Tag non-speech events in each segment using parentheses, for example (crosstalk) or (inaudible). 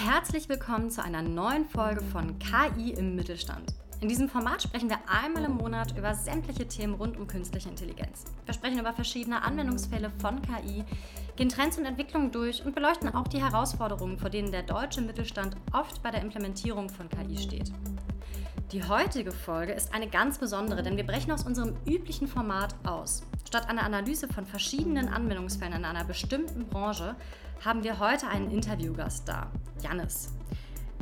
Herzlich willkommen zu einer neuen Folge von KI im Mittelstand. In diesem Format sprechen wir einmal im Monat über sämtliche Themen rund um künstliche Intelligenz. Wir sprechen über verschiedene Anwendungsfälle von KI, gehen Trends und Entwicklungen durch und beleuchten auch die Herausforderungen, vor denen der deutsche Mittelstand oft bei der Implementierung von KI steht. Die heutige Folge ist eine ganz besondere, denn wir brechen aus unserem üblichen Format aus. Statt einer Analyse von verschiedenen Anwendungsfällen in einer bestimmten Branche haben wir heute einen Interviewgast da, Jannis.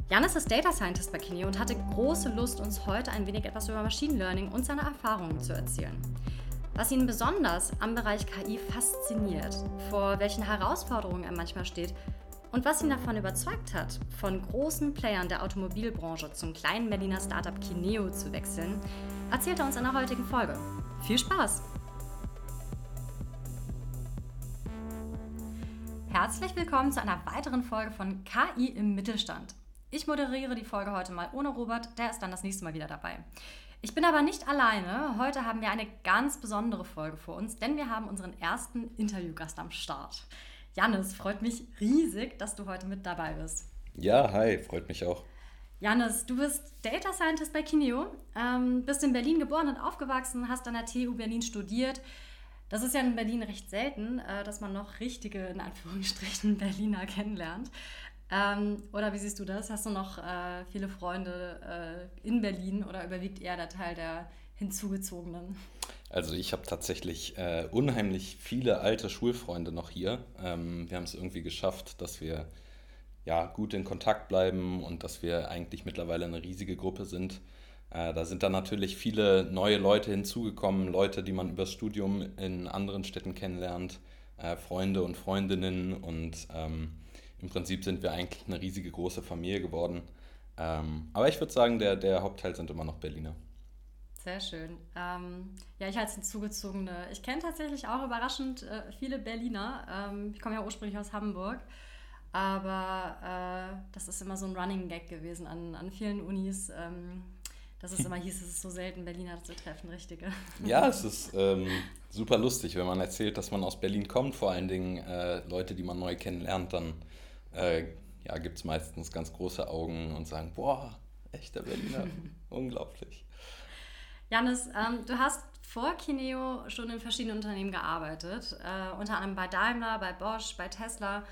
Jannis ist Data Scientist bei Kineo und hatte große Lust, uns heute ein wenig etwas über Machine Learning und seine Erfahrungen zu erzählen. Was ihn besonders am Bereich KI fasziniert, vor welchen Herausforderungen er manchmal steht und was ihn davon überzeugt hat, von großen Playern der Automobilbranche zum kleinen Berliner Startup Kineo zu wechseln, erzählt er uns in der heutigen Folge. Viel Spaß! Herzlich willkommen zu einer weiteren Folge von KI im Mittelstand. Ich moderiere die Folge heute mal ohne Robert, der ist dann das nächste Mal wieder dabei. Ich bin aber nicht alleine. Heute haben wir eine ganz besondere Folge vor uns, denn wir haben unseren ersten Interviewgast am Start. Jannis, freut mich riesig, dass du heute mit dabei bist. Ja, hi, freut mich auch. Jannis, du bist Data Scientist bei Kineo, ähm, bist in Berlin geboren und aufgewachsen, hast an der TU Berlin studiert. Das ist ja in Berlin recht selten, äh, dass man noch richtige, in Anführungsstrichen, (laughs) Berliner kennenlernt. Ähm, oder wie siehst du das? Hast du noch äh, viele Freunde äh, in Berlin oder überwiegt eher der Teil der Hinzugezogenen? Also ich habe tatsächlich äh, unheimlich viele alte Schulfreunde noch hier. Ähm, wir haben es irgendwie geschafft, dass wir ja, gut in Kontakt bleiben und dass wir eigentlich mittlerweile eine riesige Gruppe sind. Äh, da sind dann natürlich viele neue Leute hinzugekommen, Leute, die man übers Studium in anderen Städten kennenlernt, äh, Freunde und Freundinnen und ähm, im Prinzip sind wir eigentlich eine riesige große Familie geworden. Ähm, aber ich würde sagen, der, der Hauptteil sind immer noch Berliner. Sehr schön. Ähm, ja, ich als Hinzugezogene, ich kenne tatsächlich auch überraschend äh, viele Berliner. Ähm, ich komme ja ursprünglich aus Hamburg, aber äh, das ist immer so ein Running Gag gewesen an, an vielen Unis. Ähm, dass es (laughs) immer hieß, es ist so selten, Berliner zu treffen, richtige. (laughs) Ja, es ist ähm, super lustig, wenn man erzählt, dass man aus Berlin kommt, vor allen Dingen äh, Leute, die man neu kennenlernt, dann äh, ja, gibt es meistens ganz große Augen und sagen, boah, echter Berliner, (laughs) unglaublich. Janis, ähm, du hast vor Kineo schon in verschiedenen Unternehmen gearbeitet, äh, unter anderem bei Daimler, bei Bosch, bei Tesla.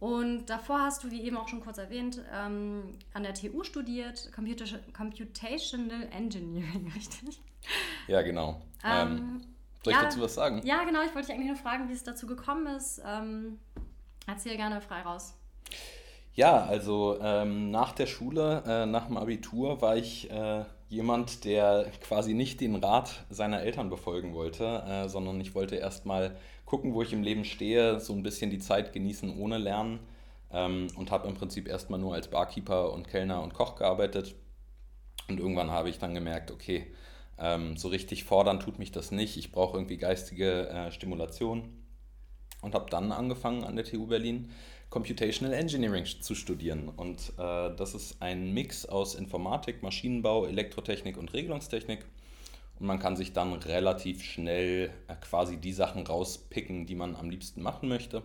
Und davor hast du, wie eben auch schon kurz erwähnt, ähm, an der TU studiert, Computer Computational Engineering, (laughs) richtig? Ja, genau. Ähm, ähm, soll ich dazu was sagen? Ja, genau. Ich wollte dich eigentlich nur fragen, wie es dazu gekommen ist. Ähm, erzähl gerne frei raus. Ja, also ähm, nach der Schule, äh, nach dem Abitur, war ich äh, jemand, der quasi nicht den Rat seiner Eltern befolgen wollte, äh, sondern ich wollte erstmal gucken, wo ich im Leben stehe, so ein bisschen die Zeit genießen ohne Lernen ähm, und habe im Prinzip erstmal nur als Barkeeper und Kellner und Koch gearbeitet. Und irgendwann habe ich dann gemerkt, okay, ähm, so richtig fordern tut mich das nicht. Ich brauche irgendwie geistige äh, Stimulation und habe dann angefangen an der TU Berlin Computational Engineering zu studieren. Und äh, das ist ein Mix aus Informatik, Maschinenbau, Elektrotechnik und Regelungstechnik. Und man kann sich dann relativ schnell äh, quasi die Sachen rauspicken, die man am liebsten machen möchte.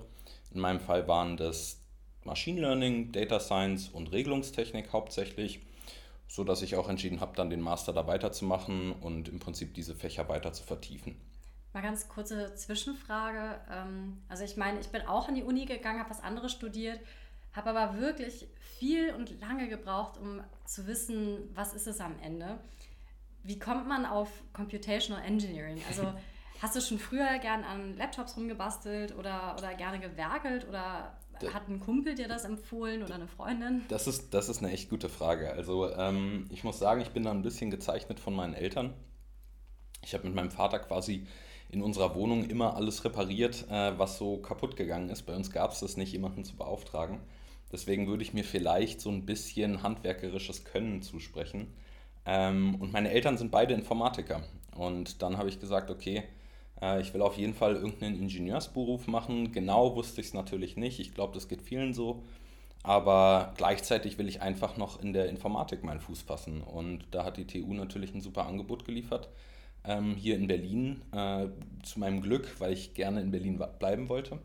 In meinem Fall waren das Machine Learning, Data Science und Regelungstechnik hauptsächlich, so dass ich auch entschieden habe, dann den Master da weiterzumachen und im Prinzip diese Fächer weiter zu vertiefen. Mal ganz kurze Zwischenfrage. Ähm, also ich meine, ich bin auch an die Uni gegangen, habe was anderes studiert, habe aber wirklich viel und lange gebraucht, um zu wissen, was ist es am Ende. Wie kommt man auf Computational Engineering? Also (laughs) hast du schon früher gern an Laptops rumgebastelt oder, oder gerne gewerkelt oder hat ein Kumpel dir das empfohlen oder eine Freundin? Das ist, das ist eine echt gute Frage. Also ähm, ich muss sagen, ich bin da ein bisschen gezeichnet von meinen Eltern. Ich habe mit meinem Vater quasi in unserer Wohnung immer alles repariert, äh, was so kaputt gegangen ist. Bei uns gab es das nicht, jemanden zu beauftragen. Deswegen würde ich mir vielleicht so ein bisschen handwerkerisches Können zusprechen. Ähm, und meine Eltern sind beide Informatiker. Und dann habe ich gesagt, okay, äh, ich will auf jeden Fall irgendeinen Ingenieursberuf machen. Genau wusste ich es natürlich nicht. Ich glaube, das geht vielen so. Aber gleichzeitig will ich einfach noch in der Informatik meinen Fuß fassen. Und da hat die TU natürlich ein super Angebot geliefert ähm, hier in Berlin, äh, zu meinem Glück, weil ich gerne in Berlin bleiben wollte.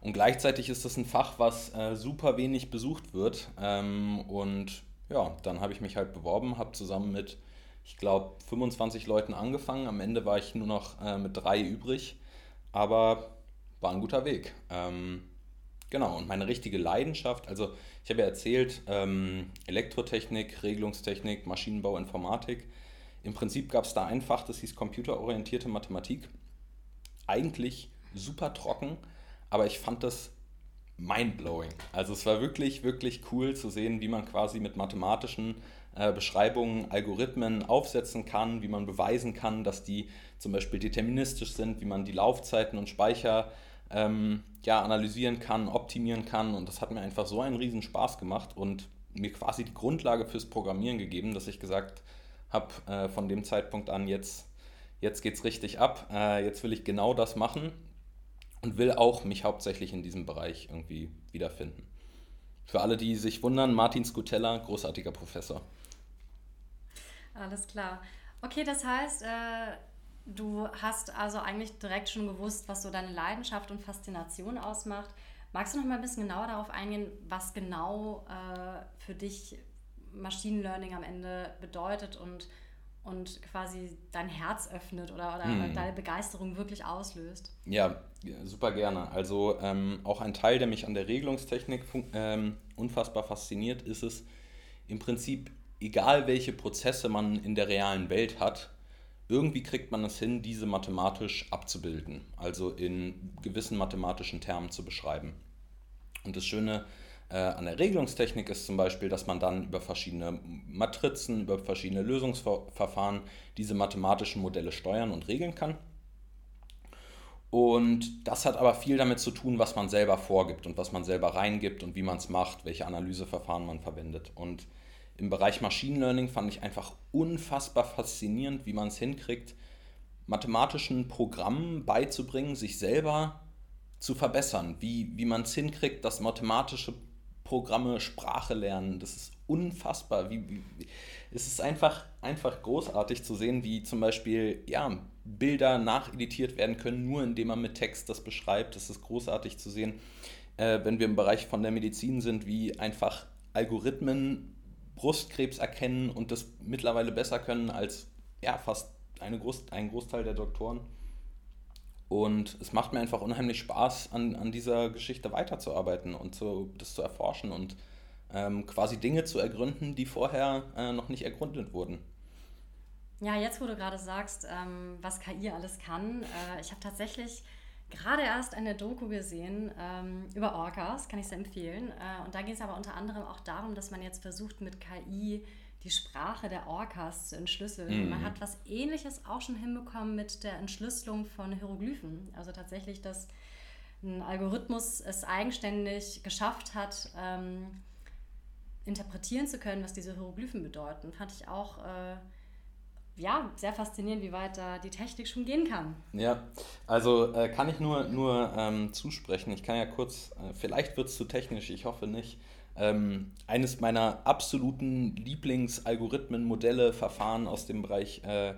Und gleichzeitig ist das ein Fach, was äh, super wenig besucht wird. Ähm, und ja, dann habe ich mich halt beworben, habe zusammen mit, ich glaube, 25 Leuten angefangen. Am Ende war ich nur noch äh, mit drei übrig. Aber war ein guter Weg. Ähm, genau, und meine richtige Leidenschaft, also ich habe ja erzählt, ähm, Elektrotechnik, Regelungstechnik, Maschinenbau, Informatik. Im Prinzip gab es da ein Fach, das hieß computerorientierte Mathematik. Eigentlich super trocken, aber ich fand das mindblowing. Also es war wirklich, wirklich cool zu sehen, wie man quasi mit mathematischen äh, Beschreibungen Algorithmen aufsetzen kann, wie man beweisen kann, dass die zum Beispiel deterministisch sind, wie man die Laufzeiten und Speicher ähm, ja, analysieren kann, optimieren kann. Und das hat mir einfach so einen riesen Spaß gemacht und mir quasi die Grundlage fürs Programmieren gegeben, dass ich gesagt habe, äh, von dem Zeitpunkt an, jetzt, jetzt es richtig ab, äh, jetzt will ich genau das machen und will auch mich hauptsächlich in diesem Bereich irgendwie wiederfinden. Für alle, die sich wundern, Martin Scutella, großartiger Professor. Alles klar. Okay, das heißt, äh, du hast also eigentlich direkt schon gewusst, was so deine Leidenschaft und Faszination ausmacht. Magst du noch mal ein bisschen genauer darauf eingehen, was genau äh, für dich Machine Learning am Ende bedeutet und, und quasi dein Herz öffnet oder, oder hm. deine Begeisterung wirklich auslöst? Ja, super gerne. Also ähm, auch ein Teil, der mich an der Regelungstechnik ähm, unfassbar fasziniert, ist es im Prinzip, egal welche Prozesse man in der realen Welt hat, irgendwie kriegt man es hin, diese mathematisch abzubilden, also in gewissen mathematischen Termen zu beschreiben. Und das Schöne äh, an der Regelungstechnik ist zum Beispiel, dass man dann über verschiedene Matrizen, über verschiedene Lösungsverfahren diese mathematischen Modelle steuern und regeln kann. Und das hat aber viel damit zu tun, was man selber vorgibt und was man selber reingibt und wie man es macht, welche Analyseverfahren man verwendet. Und im Bereich Machine Learning fand ich einfach unfassbar faszinierend, wie man es hinkriegt, mathematischen Programmen beizubringen, sich selber zu verbessern, wie, wie man es hinkriegt, dass mathematische Programme Sprache lernen. Das ist unfassbar. Wie, wie, es ist einfach, einfach großartig zu sehen, wie zum Beispiel ja, Bilder nacheditiert werden können, nur indem man mit Text das beschreibt. Das ist großartig zu sehen, äh, wenn wir im Bereich von der Medizin sind, wie einfach Algorithmen Brustkrebs erkennen und das mittlerweile besser können als ja, fast eine Groß, ein Großteil der Doktoren. Und es macht mir einfach unheimlich Spaß, an, an dieser Geschichte weiterzuarbeiten und zu, das zu erforschen und ähm, quasi Dinge zu ergründen, die vorher äh, noch nicht ergründet wurden. Ja, jetzt wo du gerade sagst, ähm, was KI alles kann, äh, ich habe tatsächlich gerade erst eine Doku gesehen ähm, über Orcas, kann ich sehr empfehlen. Äh, und da geht es aber unter anderem auch darum, dass man jetzt versucht, mit KI die Sprache der Orcas zu entschlüsseln. Mhm. Man hat was Ähnliches auch schon hinbekommen mit der Entschlüsselung von Hieroglyphen. Also tatsächlich, dass ein Algorithmus es eigenständig geschafft hat, ähm, interpretieren zu können, was diese Hieroglyphen bedeuten. Fand ich auch äh, ja, sehr faszinierend, wie weit da die Technik schon gehen kann. Ja, also äh, kann ich nur, nur ähm, zusprechen. Ich kann ja kurz, äh, vielleicht wird es zu technisch, ich hoffe nicht. Ähm, eines meiner absoluten Lieblingsalgorithmen, Modelle, Verfahren aus dem Bereich äh,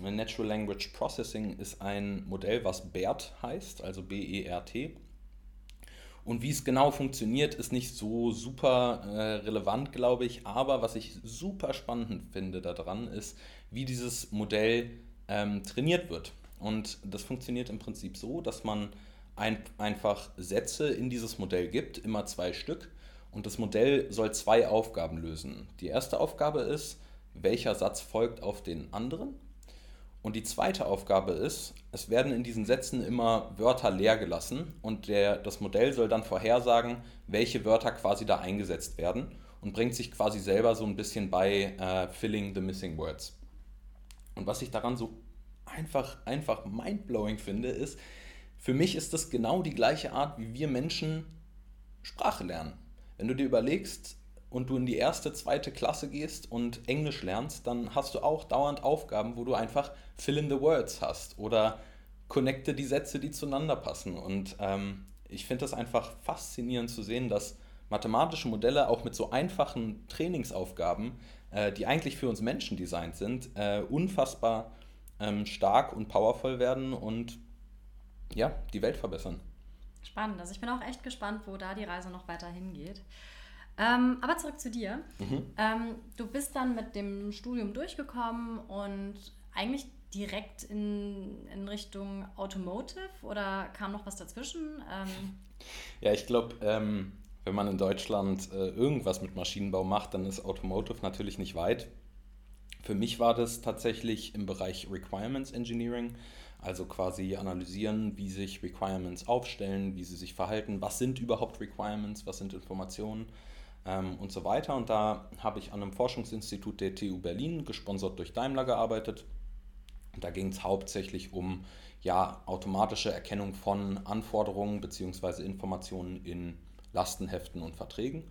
Natural Language Processing ist ein Modell, was BERT heißt, also B-E-R-T. Und wie es genau funktioniert, ist nicht so super äh, relevant, glaube ich. Aber was ich super spannend finde daran, ist, wie dieses Modell ähm, trainiert wird. Und das funktioniert im Prinzip so, dass man ein, einfach Sätze in dieses Modell gibt, immer zwei Stück. Und das Modell soll zwei Aufgaben lösen. Die erste Aufgabe ist, welcher Satz folgt auf den anderen. Und die zweite Aufgabe ist, es werden in diesen Sätzen immer Wörter leer gelassen und der, das Modell soll dann vorhersagen, welche Wörter quasi da eingesetzt werden und bringt sich quasi selber so ein bisschen bei äh, Filling the Missing Words. Und was ich daran so einfach, einfach mindblowing finde, ist, für mich ist das genau die gleiche Art, wie wir Menschen Sprache lernen. Wenn du dir überlegst und du in die erste, zweite Klasse gehst und Englisch lernst, dann hast du auch dauernd Aufgaben, wo du einfach fill in the words hast oder connecte die Sätze, die zueinander passen. Und ähm, ich finde das einfach faszinierend zu sehen, dass mathematische Modelle auch mit so einfachen Trainingsaufgaben äh, die eigentlich für uns Menschen designt sind, äh, unfassbar ähm, stark und powervoll werden und ja, die Welt verbessern. Spannend. Also ich bin auch echt gespannt, wo da die Reise noch weiter hingeht. Ähm, aber zurück zu dir. Mhm. Ähm, du bist dann mit dem Studium durchgekommen und eigentlich direkt in, in Richtung Automotive oder kam noch was dazwischen? Ähm, ja, ich glaube, ähm, wenn man in Deutschland äh, irgendwas mit Maschinenbau macht, dann ist Automotive natürlich nicht weit. Für mich war das tatsächlich im Bereich Requirements Engineering, also quasi analysieren, wie sich Requirements aufstellen, wie sie sich verhalten, was sind überhaupt Requirements, was sind Informationen ähm, und so weiter. Und da habe ich an einem Forschungsinstitut der TU Berlin, gesponsert durch Daimler, gearbeitet. Da ging es hauptsächlich um ja, automatische Erkennung von Anforderungen bzw. Informationen in Lastenheften und Verträgen.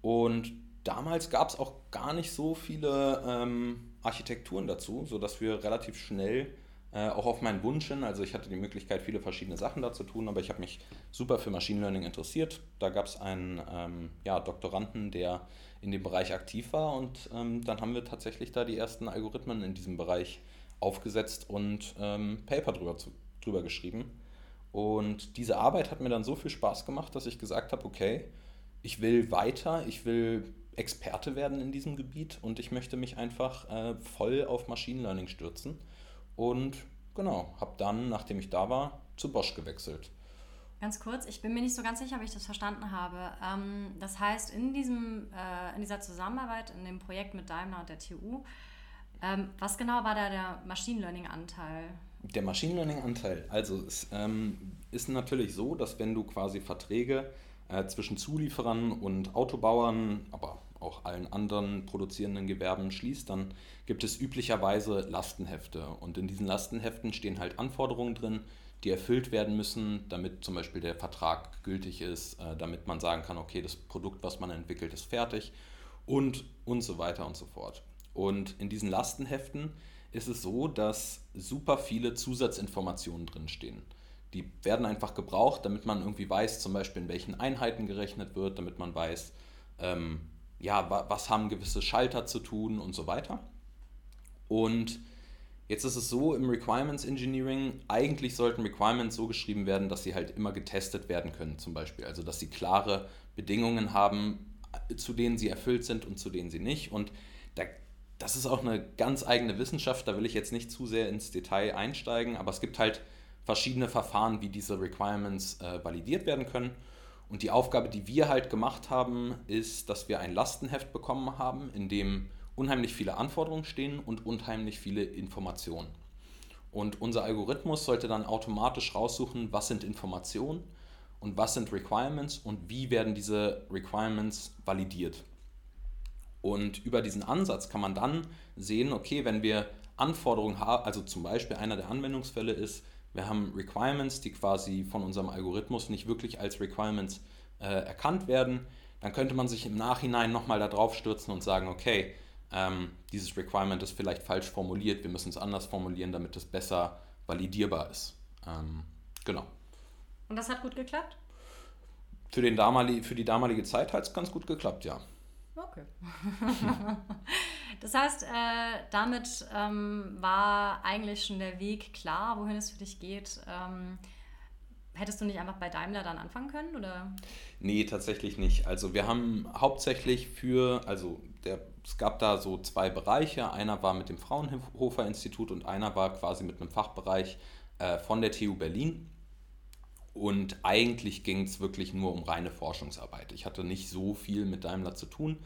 Und damals gab es auch gar nicht so viele ähm, Architekturen dazu, sodass wir relativ schnell äh, auch auf meinen Wunsch hin, also ich hatte die Möglichkeit, viele verschiedene Sachen da zu tun, aber ich habe mich super für Machine Learning interessiert. Da gab es einen ähm, ja, Doktoranden, der in dem Bereich aktiv war und ähm, dann haben wir tatsächlich da die ersten Algorithmen in diesem Bereich aufgesetzt und ähm, Paper drüber, zu, drüber geschrieben. Und diese Arbeit hat mir dann so viel Spaß gemacht, dass ich gesagt habe, okay, ich will weiter, ich will Experte werden in diesem Gebiet und ich möchte mich einfach äh, voll auf Machine Learning stürzen. Und genau, habe dann, nachdem ich da war, zu Bosch gewechselt. Ganz kurz, ich bin mir nicht so ganz sicher, ob ich das verstanden habe. Ähm, das heißt, in, diesem, äh, in dieser Zusammenarbeit, in dem Projekt mit Daimler und der TU, ähm, was genau war da der Machine Learning-Anteil? Der Machine Learning-Anteil, also es ähm, ist natürlich so, dass wenn du quasi Verträge äh, zwischen Zulieferern und Autobauern, aber auch allen anderen produzierenden Gewerben schließt, dann gibt es üblicherweise Lastenhefte. Und in diesen Lastenheften stehen halt Anforderungen drin, die erfüllt werden müssen, damit zum Beispiel der Vertrag gültig ist, äh, damit man sagen kann, okay, das Produkt, was man entwickelt, ist fertig und, und so weiter und so fort. Und in diesen Lastenheften ist es so, dass super viele Zusatzinformationen drinstehen. Die werden einfach gebraucht, damit man irgendwie weiß, zum Beispiel in welchen Einheiten gerechnet wird, damit man weiß, ähm, ja, was haben gewisse Schalter zu tun und so weiter. Und jetzt ist es so im Requirements Engineering, eigentlich sollten Requirements so geschrieben werden, dass sie halt immer getestet werden können, zum Beispiel. Also, dass sie klare Bedingungen haben, zu denen sie erfüllt sind und zu denen sie nicht. Und da, das ist auch eine ganz eigene Wissenschaft, da will ich jetzt nicht zu sehr ins Detail einsteigen, aber es gibt halt verschiedene Verfahren, wie diese Requirements äh, validiert werden können. Und die Aufgabe, die wir halt gemacht haben, ist, dass wir ein Lastenheft bekommen haben, in dem unheimlich viele Anforderungen stehen und unheimlich viele Informationen. Und unser Algorithmus sollte dann automatisch raussuchen, was sind Informationen und was sind Requirements und wie werden diese Requirements validiert. Und über diesen Ansatz kann man dann sehen, okay, wenn wir Anforderungen haben, also zum Beispiel einer der Anwendungsfälle ist, wir haben Requirements, die quasi von unserem Algorithmus nicht wirklich als Requirements äh, erkannt werden. Dann könnte man sich im Nachhinein nochmal darauf stürzen und sagen, okay, ähm, dieses Requirement ist vielleicht falsch formuliert, wir müssen es anders formulieren, damit es besser validierbar ist. Ähm, genau. Und das hat gut geklappt? Für, den damalig, für die damalige Zeit hat es ganz gut geklappt, ja. Okay. (laughs) das heißt, äh, damit ähm, war eigentlich schon der Weg klar, wohin es für dich geht. Ähm, hättest du nicht einfach bei Daimler dann anfangen können? Oder? Nee, tatsächlich nicht. Also wir haben hauptsächlich für, also der, es gab da so zwei Bereiche. Einer war mit dem Fraunhofer Institut und einer war quasi mit einem Fachbereich äh, von der TU Berlin. Und eigentlich ging es wirklich nur um reine Forschungsarbeit. Ich hatte nicht so viel mit Daimler zu tun.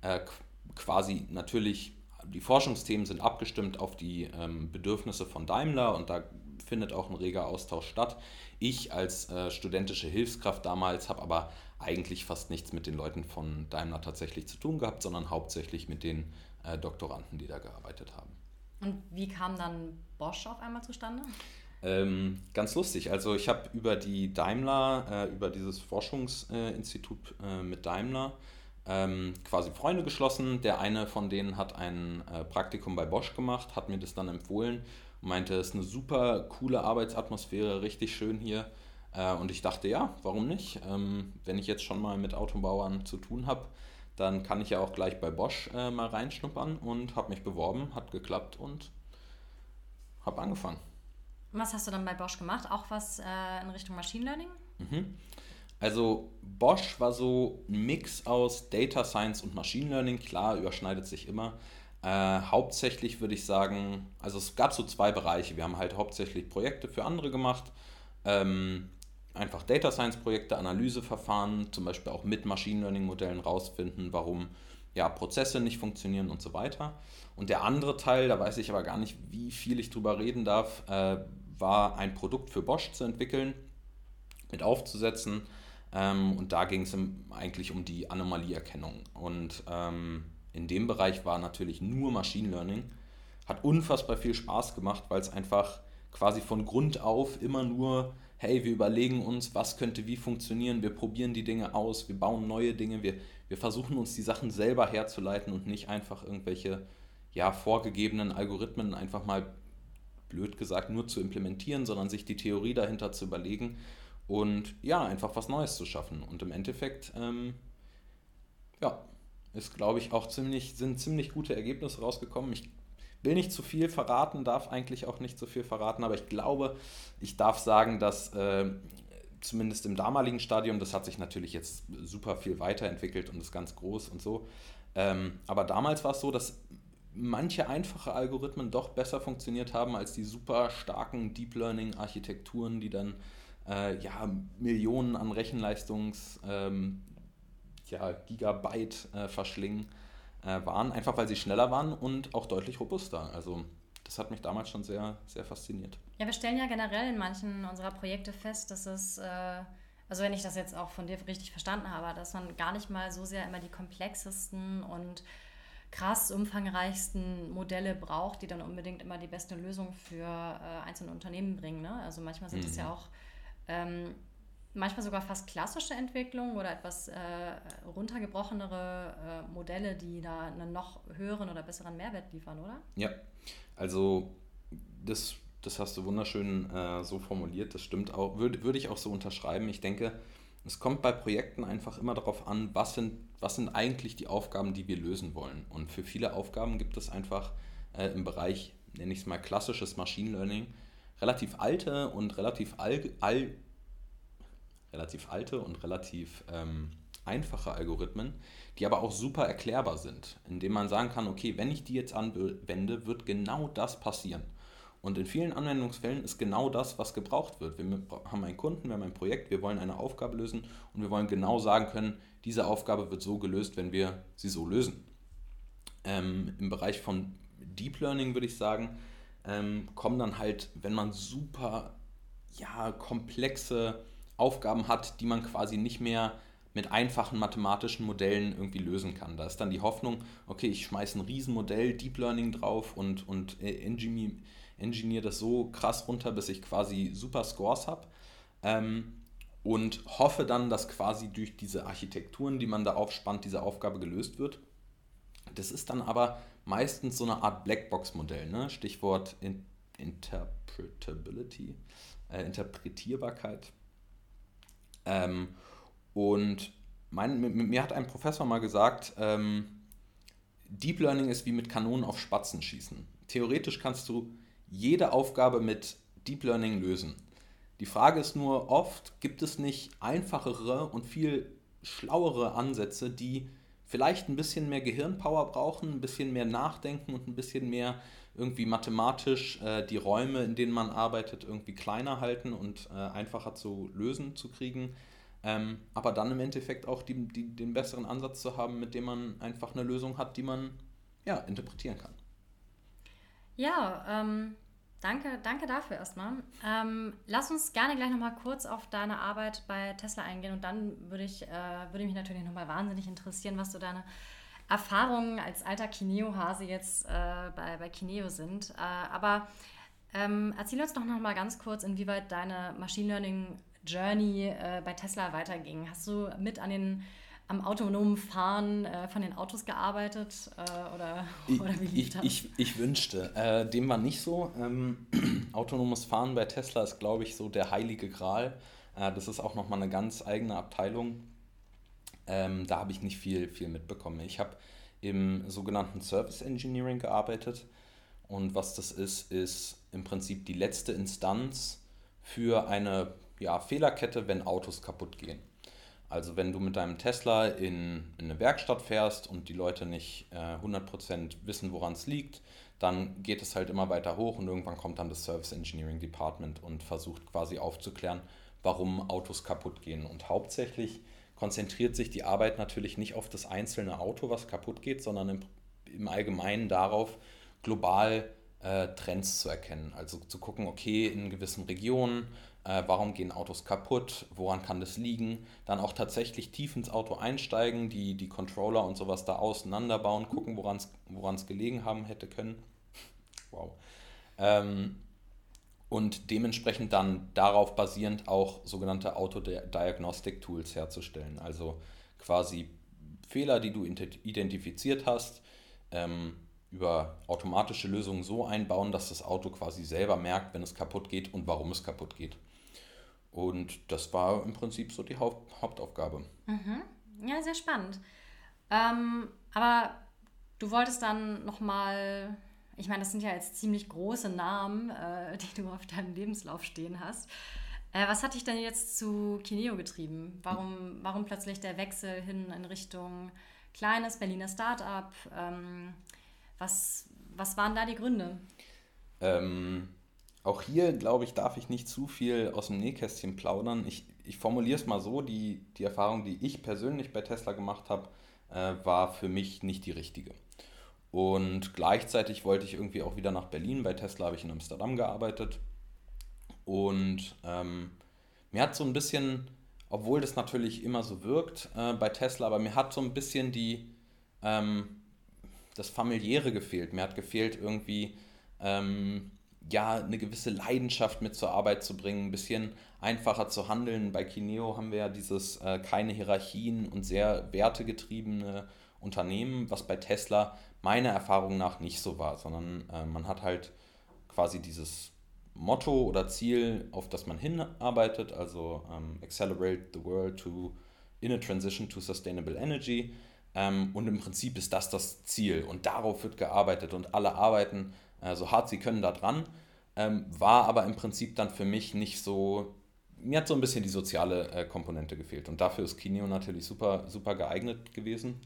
Äh, quasi natürlich, die Forschungsthemen sind abgestimmt auf die ähm, Bedürfnisse von Daimler und da findet auch ein reger Austausch statt. Ich als äh, studentische Hilfskraft damals habe aber eigentlich fast nichts mit den Leuten von Daimler tatsächlich zu tun gehabt, sondern hauptsächlich mit den äh, Doktoranden, die da gearbeitet haben. Und wie kam dann Bosch auf einmal zustande? Ähm, ganz lustig. Also ich habe über die Daimler, äh, über dieses Forschungsinstitut äh, mit Daimler ähm, quasi Freunde geschlossen. Der eine von denen hat ein äh, Praktikum bei Bosch gemacht, hat mir das dann empfohlen und meinte, es ist eine super coole Arbeitsatmosphäre, richtig schön hier. Äh, und ich dachte, ja, warum nicht? Ähm, wenn ich jetzt schon mal mit Autobauern zu tun habe, dann kann ich ja auch gleich bei Bosch äh, mal reinschnuppern und habe mich beworben, hat geklappt und habe angefangen. Was hast du dann bei Bosch gemacht? Auch was äh, in Richtung Machine Learning? Mhm. Also Bosch war so ein Mix aus Data Science und Machine Learning. Klar, überschneidet sich immer. Äh, hauptsächlich würde ich sagen, also es gab so zwei Bereiche. Wir haben halt hauptsächlich Projekte für andere gemacht. Ähm, einfach Data Science Projekte, Analyseverfahren, zum Beispiel auch mit Machine Learning Modellen rausfinden, warum ja, Prozesse nicht funktionieren und so weiter. Und der andere Teil, da weiß ich aber gar nicht, wie viel ich drüber reden darf, äh, war ein Produkt für Bosch zu entwickeln, mit aufzusetzen. Ähm, und da ging es eigentlich um die Anomalieerkennung. Und ähm, in dem Bereich war natürlich nur Machine Learning. Hat unfassbar viel Spaß gemacht, weil es einfach quasi von Grund auf immer nur, hey, wir überlegen uns, was könnte wie funktionieren, wir probieren die Dinge aus, wir bauen neue Dinge, wir, wir versuchen uns die Sachen selber herzuleiten und nicht einfach irgendwelche ja, vorgegebenen Algorithmen einfach mal blöd gesagt nur zu implementieren, sondern sich die Theorie dahinter zu überlegen und ja, einfach was Neues zu schaffen. Und im Endeffekt, ähm, ja, ist, glaube ich, auch ziemlich, sind ziemlich gute Ergebnisse rausgekommen. Ich will nicht zu viel verraten, darf eigentlich auch nicht zu viel verraten, aber ich glaube, ich darf sagen, dass äh, zumindest im damaligen Stadium, das hat sich natürlich jetzt super viel weiterentwickelt und ist ganz groß und so. Ähm, aber damals war es so, dass manche einfache Algorithmen doch besser funktioniert haben als die super starken Deep Learning Architekturen, die dann äh, ja, Millionen an Rechenleistungs ähm, ja, Gigabyte äh, verschlingen äh, waren, einfach weil sie schneller waren und auch deutlich robuster. Also das hat mich damals schon sehr, sehr fasziniert. Ja, wir stellen ja generell in manchen unserer Projekte fest, dass es, äh, also wenn ich das jetzt auch von dir richtig verstanden habe, dass man gar nicht mal so sehr immer die komplexesten und krass umfangreichsten Modelle braucht, die dann unbedingt immer die beste Lösung für äh, einzelne Unternehmen bringen. Ne? Also manchmal sind es mhm. ja auch ähm, manchmal sogar fast klassische Entwicklungen oder etwas äh, runtergebrochenere äh, Modelle, die da einen noch höheren oder besseren Mehrwert liefern, oder? Ja, also das, das hast du wunderschön äh, so formuliert, das stimmt auch, würde würd ich auch so unterschreiben. Ich denke, es kommt bei Projekten einfach immer darauf an, was sind, was sind eigentlich die Aufgaben, die wir lösen wollen. Und für viele Aufgaben gibt es einfach äh, im Bereich, nenne ich es mal klassisches Machine Learning, relativ alte und relativ all, all relativ alte und relativ ähm, einfache Algorithmen, die aber auch super erklärbar sind, indem man sagen kann, okay, wenn ich die jetzt anwende, wird genau das passieren. Und in vielen Anwendungsfällen ist genau das, was gebraucht wird. Wir haben einen Kunden, wir haben ein Projekt, wir wollen eine Aufgabe lösen und wir wollen genau sagen können, diese Aufgabe wird so gelöst, wenn wir sie so lösen. Ähm, Im Bereich von Deep Learning würde ich sagen, ähm, kommen dann halt, wenn man super ja, komplexe Aufgaben hat, die man quasi nicht mehr mit einfachen mathematischen Modellen irgendwie lösen kann. Da ist dann die Hoffnung, okay, ich schmeiße ein Riesenmodell, Deep Learning drauf und, und engineer, engineer das so krass runter, bis ich quasi super Scores habe. Ähm, und hoffe dann, dass quasi durch diese Architekturen, die man da aufspannt, diese Aufgabe gelöst wird. Das ist dann aber meistens so eine Art Blackbox-Modell, ne? Stichwort In Interpretability, äh, Interpretierbarkeit. Ähm, und mein, mir hat ein Professor mal gesagt, ähm, Deep Learning ist wie mit Kanonen auf Spatzen schießen. Theoretisch kannst du jede Aufgabe mit Deep Learning lösen. Die Frage ist nur oft, gibt es nicht einfachere und viel schlauere Ansätze, die vielleicht ein bisschen mehr Gehirnpower brauchen, ein bisschen mehr nachdenken und ein bisschen mehr irgendwie mathematisch äh, die Räume, in denen man arbeitet, irgendwie kleiner halten und äh, einfacher zu lösen zu kriegen. Ähm, aber dann im Endeffekt auch die, die, den besseren Ansatz zu haben, mit dem man einfach eine Lösung hat, die man ja, interpretieren kann. Ja, ähm, danke, danke dafür erstmal. Ähm, lass uns gerne gleich nochmal kurz auf deine Arbeit bei Tesla eingehen und dann würde ich, äh, würde mich natürlich nochmal wahnsinnig interessieren, was so deine Erfahrungen als alter Kineo-Hase jetzt äh, bei, bei Kineo sind. Äh, aber ähm, erzähl uns doch noch mal ganz kurz, inwieweit deine Machine Learning Journey äh, bei Tesla weiterging. Hast du mit an den am autonomen Fahren äh, von den Autos gearbeitet äh, oder, oder wie lief das? Ich, ich, ich wünschte. Äh, dem war nicht so. Ähm, (clears throat) autonomes Fahren bei Tesla ist, glaube ich, so der heilige Gral. Äh, das ist auch nochmal eine ganz eigene Abteilung ähm, da habe ich nicht viel, viel mitbekommen. Ich habe im sogenannten Service Engineering gearbeitet. Und was das ist, ist im Prinzip die letzte Instanz für eine ja, Fehlerkette, wenn Autos kaputt gehen. Also wenn du mit deinem Tesla in, in eine Werkstatt fährst und die Leute nicht äh, 100% wissen, woran es liegt, dann geht es halt immer weiter hoch und irgendwann kommt dann das Service Engineering Department und versucht quasi aufzuklären, warum Autos kaputt gehen. Und hauptsächlich konzentriert sich die Arbeit natürlich nicht auf das einzelne Auto, was kaputt geht, sondern im, im Allgemeinen darauf, global äh, Trends zu erkennen. Also zu gucken, okay, in gewissen Regionen, warum gehen Autos kaputt, woran kann das liegen, dann auch tatsächlich tief ins Auto einsteigen, die, die Controller und sowas da auseinanderbauen, gucken, woran es gelegen haben hätte können. Wow. Ähm, und dementsprechend dann darauf basierend auch sogenannte Autodiagnostic-Tools herzustellen. Also quasi Fehler, die du identifiziert hast, ähm, über automatische Lösungen so einbauen, dass das Auto quasi selber merkt, wenn es kaputt geht und warum es kaputt geht. Und das war im Prinzip so die Haupt Hauptaufgabe. Mhm. Ja, sehr spannend. Ähm, aber du wolltest dann nochmal ich meine, das sind ja jetzt ziemlich große Namen, äh, die du auf deinem Lebenslauf stehen hast. Äh, was hat dich denn jetzt zu Kineo getrieben? Warum, warum plötzlich der Wechsel hin in Richtung kleines Berliner Startup? Ähm, was, was waren da die Gründe? Ähm, auch hier, glaube ich, darf ich nicht zu viel aus dem Nähkästchen plaudern. Ich, ich formuliere es mal so, die, die Erfahrung, die ich persönlich bei Tesla gemacht habe, äh, war für mich nicht die richtige. Und gleichzeitig wollte ich irgendwie auch wieder nach Berlin. Bei Tesla habe ich in Amsterdam gearbeitet. Und ähm, mir hat so ein bisschen, obwohl das natürlich immer so wirkt äh, bei Tesla, aber mir hat so ein bisschen die, ähm, das Familiäre gefehlt. Mir hat gefehlt irgendwie, ähm, ja, eine gewisse Leidenschaft mit zur Arbeit zu bringen, ein bisschen einfacher zu handeln. Bei Kineo haben wir ja dieses äh, keine Hierarchien und sehr wertegetriebene Unternehmen, was bei Tesla meiner Erfahrung nach nicht so war, sondern äh, man hat halt quasi dieses Motto oder Ziel, auf das man hinarbeitet, also ähm, Accelerate the World to in a Transition to Sustainable Energy. Ähm, und im Prinzip ist das das Ziel und darauf wird gearbeitet und alle arbeiten äh, so hart sie können da dran. Ähm, war aber im Prinzip dann für mich nicht so, mir hat so ein bisschen die soziale äh, Komponente gefehlt und dafür ist Kineo natürlich super, super geeignet gewesen.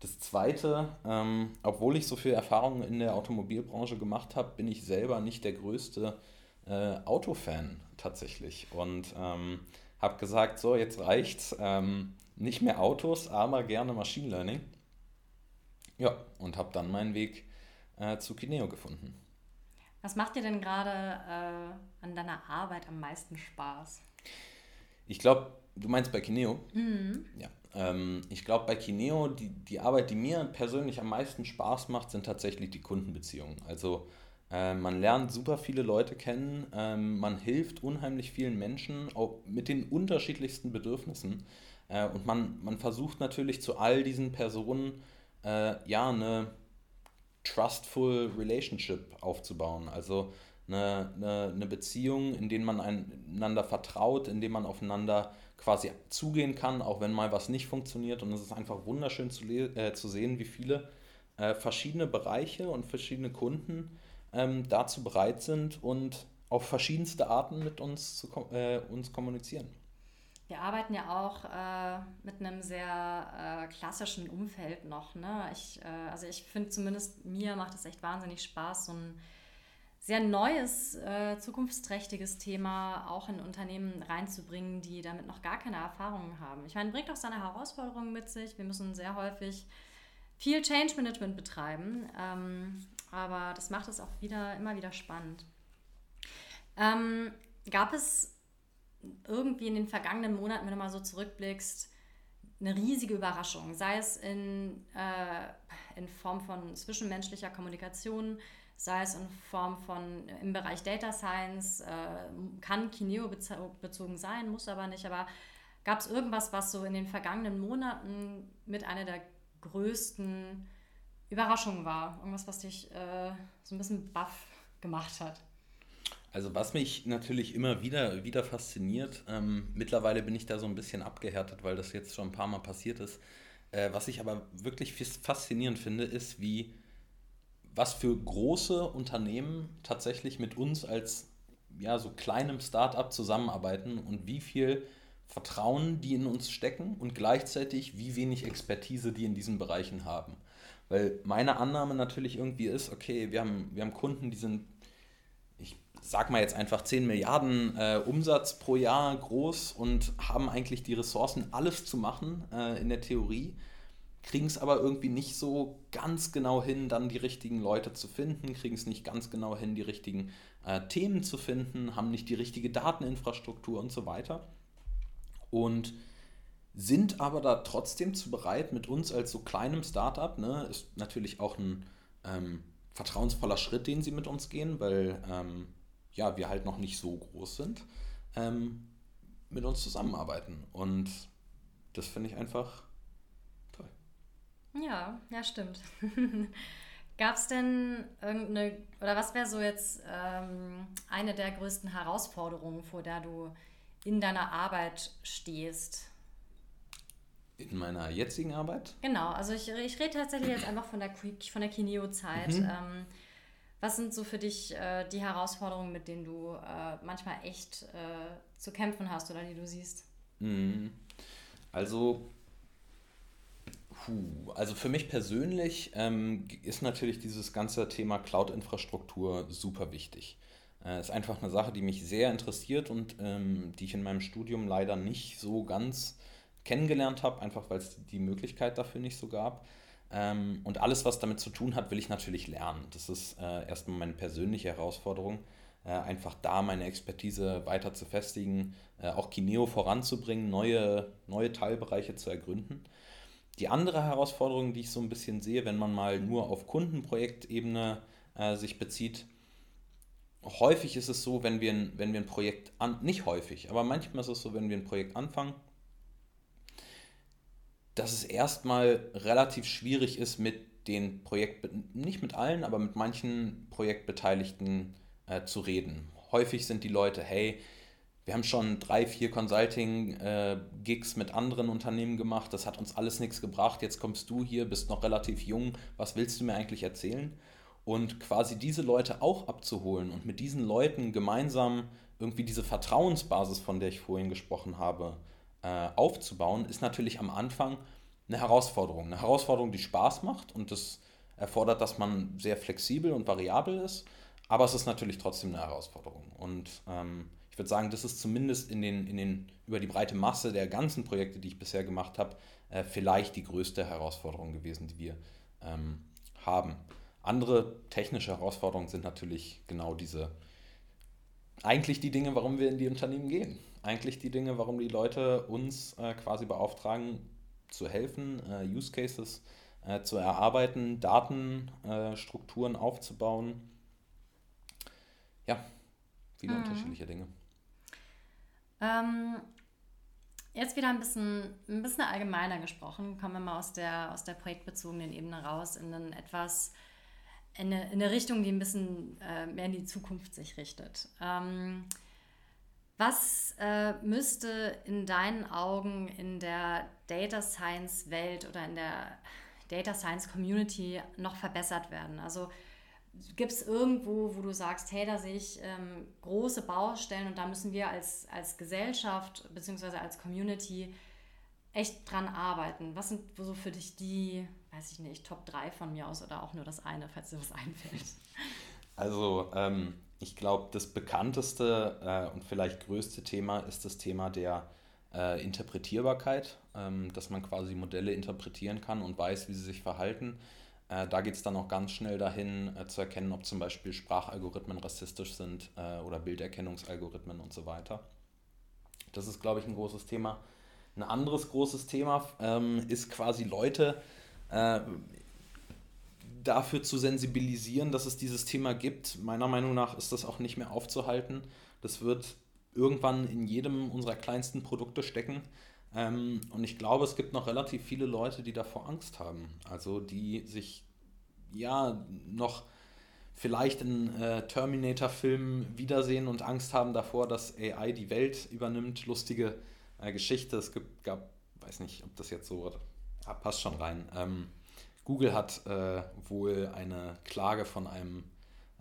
Das Zweite, ähm, obwohl ich so viel Erfahrung in der Automobilbranche gemacht habe, bin ich selber nicht der größte äh, Autofan tatsächlich. Und ähm, habe gesagt, so, jetzt reicht's. Ähm, nicht mehr Autos, aber gerne Machine Learning. Ja, und habe dann meinen Weg äh, zu Kineo gefunden. Was macht dir denn gerade äh, an deiner Arbeit am meisten Spaß? Ich glaube, du meinst bei Kineo? Mhm. Ja, ähm, ich glaube, bei Kineo, die, die Arbeit, die mir persönlich am meisten Spaß macht, sind tatsächlich die Kundenbeziehungen. Also äh, man lernt super viele Leute kennen, ähm, man hilft unheimlich vielen Menschen auch mit den unterschiedlichsten Bedürfnissen. Äh, und man, man versucht natürlich zu all diesen Personen äh, ja eine trustful Relationship aufzubauen. Also eine, eine, eine Beziehung, in der man einander vertraut, in der man aufeinander quasi zugehen kann, auch wenn mal was nicht funktioniert. Und es ist einfach wunderschön zu, äh, zu sehen, wie viele äh, verschiedene Bereiche und verschiedene Kunden ähm, dazu bereit sind und auf verschiedenste Arten mit uns, zu, äh, uns kommunizieren. Wir arbeiten ja auch äh, mit einem sehr äh, klassischen Umfeld noch. Ne? Ich, äh, also ich finde zumindest, mir macht es echt wahnsinnig Spaß, so ein sehr neues, äh, zukunftsträchtiges Thema auch in Unternehmen reinzubringen, die damit noch gar keine Erfahrungen haben. Ich meine, bringt auch seine Herausforderungen mit sich. Wir müssen sehr häufig viel Change Management betreiben, ähm, aber das macht es auch wieder immer wieder spannend. Ähm, gab es irgendwie in den vergangenen Monaten, wenn du mal so zurückblickst, eine riesige Überraschung, sei es in, äh, in Form von zwischenmenschlicher Kommunikation, sei es in Form von im Bereich Data Science, äh, kann Kineo bezogen sein, muss aber nicht, aber gab es irgendwas, was so in den vergangenen Monaten mit einer der größten Überraschungen war? Irgendwas, was dich äh, so ein bisschen baff gemacht hat? Also was mich natürlich immer wieder, wieder fasziniert, ähm, mittlerweile bin ich da so ein bisschen abgehärtet, weil das jetzt schon ein paar Mal passiert ist. Äh, was ich aber wirklich faszinierend finde, ist, wie was für große Unternehmen tatsächlich mit uns als ja, so kleinem Startup zusammenarbeiten und wie viel Vertrauen die in uns stecken und gleichzeitig wie wenig Expertise die in diesen Bereichen haben. Weil meine Annahme natürlich irgendwie ist, okay, wir haben, wir haben Kunden, die sind, ich sag mal jetzt einfach 10 Milliarden äh, Umsatz pro Jahr groß und haben eigentlich die Ressourcen, alles zu machen äh, in der Theorie, kriegen es aber irgendwie nicht so ganz genau hin, dann die richtigen Leute zu finden, kriegen es nicht ganz genau hin, die richtigen äh, Themen zu finden, haben nicht die richtige Dateninfrastruktur und so weiter. Und sind aber da trotzdem zu bereit, mit uns als so kleinem Startup, ne, ist natürlich auch ein ähm, vertrauensvoller Schritt, den sie mit uns gehen, weil ähm, ja, wir halt noch nicht so groß sind, ähm, mit uns zusammenarbeiten. Und das finde ich einfach toll. Ja, ja, stimmt. (laughs) Gab es denn irgendeine, oder was wäre so jetzt ähm, eine der größten Herausforderungen, vor der du in deiner Arbeit stehst? In meiner jetzigen Arbeit? Genau, also ich, ich rede tatsächlich jetzt einfach von der, von der Kineo-Zeit. Mhm. Ähm, was sind so für dich äh, die Herausforderungen, mit denen du äh, manchmal echt äh, zu kämpfen hast oder die du siehst? Mhm. Also, puh, also für mich persönlich ähm, ist natürlich dieses ganze Thema Cloud-Infrastruktur super wichtig. Ist einfach eine Sache, die mich sehr interessiert und ähm, die ich in meinem Studium leider nicht so ganz kennengelernt habe, einfach weil es die Möglichkeit dafür nicht so gab. Ähm, und alles, was damit zu tun hat, will ich natürlich lernen. Das ist äh, erstmal meine persönliche Herausforderung, äh, einfach da meine Expertise weiter zu festigen, äh, auch Kineo voranzubringen, neue, neue Teilbereiche zu ergründen. Die andere Herausforderung, die ich so ein bisschen sehe, wenn man mal nur auf Kundenprojektebene äh, sich bezieht, häufig ist es so, wenn wir, ein, wenn wir ein Projekt an, nicht häufig, aber manchmal ist es so, wenn wir ein Projekt anfangen, dass es erstmal relativ schwierig ist, mit den Projekt, nicht mit allen, aber mit manchen Projektbeteiligten äh, zu reden. Häufig sind die Leute, hey, wir haben schon drei, vier Consulting-Gigs äh, mit anderen Unternehmen gemacht, das hat uns alles nichts gebracht, jetzt kommst du hier, bist noch relativ jung, was willst du mir eigentlich erzählen? Und quasi diese Leute auch abzuholen und mit diesen Leuten gemeinsam irgendwie diese Vertrauensbasis, von der ich vorhin gesprochen habe, äh, aufzubauen, ist natürlich am Anfang eine Herausforderung. Eine Herausforderung, die Spaß macht und das erfordert, dass man sehr flexibel und variabel ist, aber es ist natürlich trotzdem eine Herausforderung. Und ähm, ich würde sagen, das ist zumindest in den, in den, über die breite Masse der ganzen Projekte, die ich bisher gemacht habe, äh, vielleicht die größte Herausforderung gewesen, die wir ähm, haben. Andere technische Herausforderungen sind natürlich genau diese, eigentlich die Dinge, warum wir in die Unternehmen gehen eigentlich die Dinge, warum die Leute uns äh, quasi beauftragen, zu helfen, äh, Use Cases äh, zu erarbeiten, Datenstrukturen äh, aufzubauen. Ja, viele mhm. unterschiedliche Dinge. Ähm, jetzt wieder ein bisschen, ein bisschen allgemeiner gesprochen. Kommen wir mal aus der, aus der projektbezogenen Ebene raus in einen etwas in eine, in eine Richtung, die ein bisschen äh, mehr in die Zukunft sich richtet. Ähm, was äh, müsste in deinen Augen in der Data Science Welt oder in der Data Science Community noch verbessert werden? Also gibt es irgendwo, wo du sagst, hey, da sehe ich ähm, große Baustellen und da müssen wir als, als Gesellschaft bzw. als Community echt dran arbeiten? Was sind so für dich die, weiß ich nicht, Top 3 von mir aus oder auch nur das eine, falls dir was einfällt? Also, ähm, ich glaube, das bekannteste äh, und vielleicht größte Thema ist das Thema der äh, Interpretierbarkeit, ähm, dass man quasi Modelle interpretieren kann und weiß, wie sie sich verhalten. Äh, da geht es dann auch ganz schnell dahin, äh, zu erkennen, ob zum Beispiel Sprachalgorithmen rassistisch sind äh, oder Bilderkennungsalgorithmen und so weiter. Das ist, glaube ich, ein großes Thema. Ein anderes großes Thema ähm, ist quasi Leute äh, dafür zu sensibilisieren, dass es dieses Thema gibt. Meiner Meinung nach ist das auch nicht mehr aufzuhalten. Das wird irgendwann in jedem unserer kleinsten Produkte stecken. Ähm, und ich glaube, es gibt noch relativ viele Leute, die davor Angst haben. Also die sich ja noch vielleicht in äh, Terminator-Filmen wiedersehen und Angst haben davor, dass AI die Welt übernimmt. Lustige äh, Geschichte. Es gibt, gab, weiß nicht, ob das jetzt so ja, passt schon rein. Ähm, Google hat äh, wohl eine Klage von einem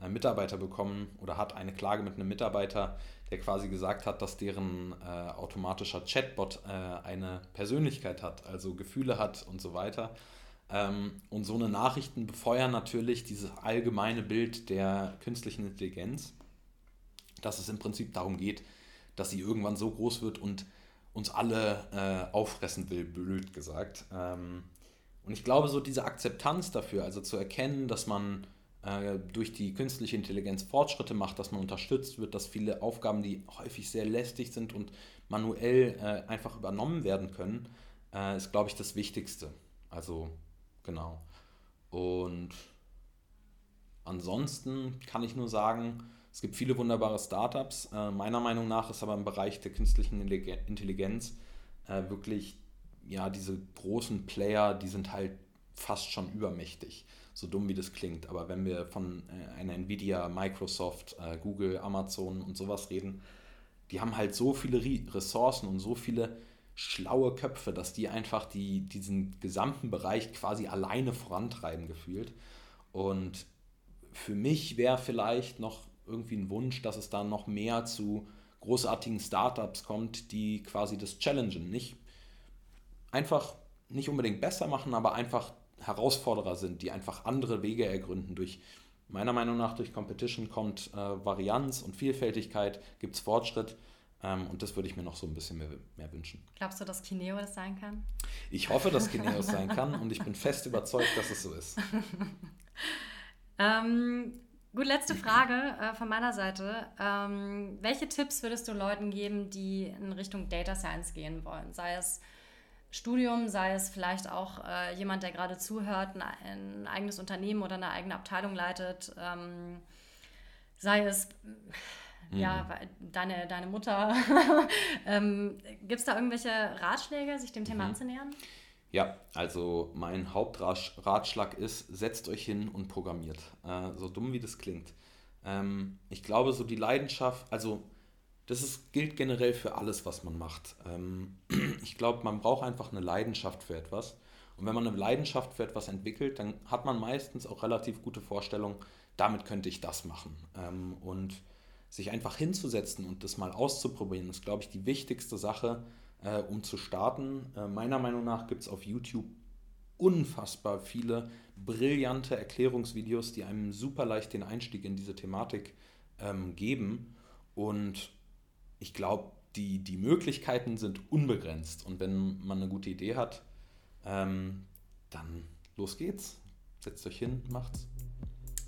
äh, Mitarbeiter bekommen oder hat eine Klage mit einem Mitarbeiter, der quasi gesagt hat, dass deren äh, automatischer Chatbot äh, eine Persönlichkeit hat, also Gefühle hat und so weiter. Ähm, und so eine Nachrichten befeuern natürlich dieses allgemeine Bild der künstlichen Intelligenz, dass es im Prinzip darum geht, dass sie irgendwann so groß wird und uns alle äh, auffressen will, blöd gesagt. Ähm, und ich glaube, so diese Akzeptanz dafür, also zu erkennen, dass man äh, durch die künstliche Intelligenz Fortschritte macht, dass man unterstützt wird, dass viele Aufgaben, die häufig sehr lästig sind und manuell äh, einfach übernommen werden können, äh, ist, glaube ich, das Wichtigste. Also genau. Und ansonsten kann ich nur sagen, es gibt viele wunderbare Startups. Äh, meiner Meinung nach ist aber im Bereich der künstlichen Intelligenz äh, wirklich, ja, diese großen Player, die sind halt fast schon übermächtig. So dumm wie das klingt. Aber wenn wir von äh, einer Nvidia, Microsoft, äh, Google, Amazon und sowas reden, die haben halt so viele Ressourcen und so viele schlaue Köpfe, dass die einfach die, diesen gesamten Bereich quasi alleine vorantreiben gefühlt. Und für mich wäre vielleicht noch irgendwie ein Wunsch, dass es da noch mehr zu großartigen Startups kommt, die quasi das challengen. Nicht einfach nicht unbedingt besser machen, aber einfach Herausforderer sind, die einfach andere Wege ergründen. Durch meiner Meinung nach durch Competition kommt äh, Varianz und Vielfältigkeit, gibt es Fortschritt. Ähm, und das würde ich mir noch so ein bisschen mehr, mehr wünschen. Glaubst du, dass Kineo das sein kann? Ich hoffe, dass Kineo es (laughs) sein kann und ich bin fest überzeugt, dass es so ist. (laughs) ähm, Gut, letzte Frage äh, von meiner Seite. Ähm, welche Tipps würdest du Leuten geben, die in Richtung Data Science gehen wollen? Sei es Studium, sei es vielleicht auch äh, jemand, der gerade zuhört, ein, ein, eigenes Unternehmen oder eine eigene Abteilung leitet, ähm, sei es mhm. ja, deine, deine Mutter. (laughs) ähm, Gibt es da irgendwelche Ratschläge, sich dem Thema mhm. anzunähern? Ja, also mein Hauptratschlag ist, setzt euch hin und programmiert. Äh, so dumm wie das klingt. Ähm, ich glaube, so die Leidenschaft, also das ist, gilt generell für alles, was man macht. Ähm, (clears throat) ich glaube, man braucht einfach eine Leidenschaft für etwas. Und wenn man eine Leidenschaft für etwas entwickelt, dann hat man meistens auch relativ gute Vorstellungen, damit könnte ich das machen. Ähm, und sich einfach hinzusetzen und das mal auszuprobieren, ist, glaube ich, die wichtigste Sache, äh, um zu starten. Äh, meiner Meinung nach gibt es auf YouTube unfassbar viele brillante Erklärungsvideos, die einem super leicht den Einstieg in diese Thematik ähm, geben. Und ich glaube, die, die Möglichkeiten sind unbegrenzt. Und wenn man eine gute Idee hat, ähm, dann los geht's. Setzt euch hin, macht's.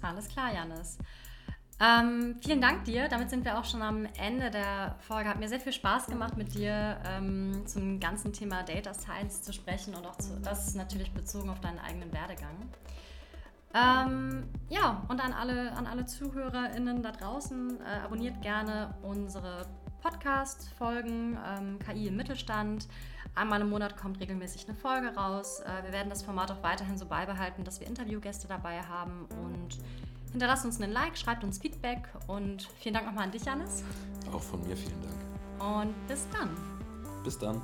Alles klar, Janis. Ähm, vielen Dank dir. Damit sind wir auch schon am Ende der Folge. Hat mir sehr viel Spaß gemacht, mit dir ähm, zum ganzen Thema Data Science zu sprechen und auch zu, das natürlich bezogen auf deinen eigenen Werdegang. Ähm, ja, und an alle, an alle ZuhörerInnen da draußen, äh, abonniert gerne unsere Podcast-Folgen ähm, KI im Mittelstand. Einmal im Monat kommt regelmäßig eine Folge raus. Äh, wir werden das Format auch weiterhin so beibehalten, dass wir Interviewgäste dabei haben und Hinterlasst uns einen Like, schreibt uns Feedback und vielen Dank nochmal an dich, Janis. Auch von mir vielen Dank. Und bis dann. Bis dann.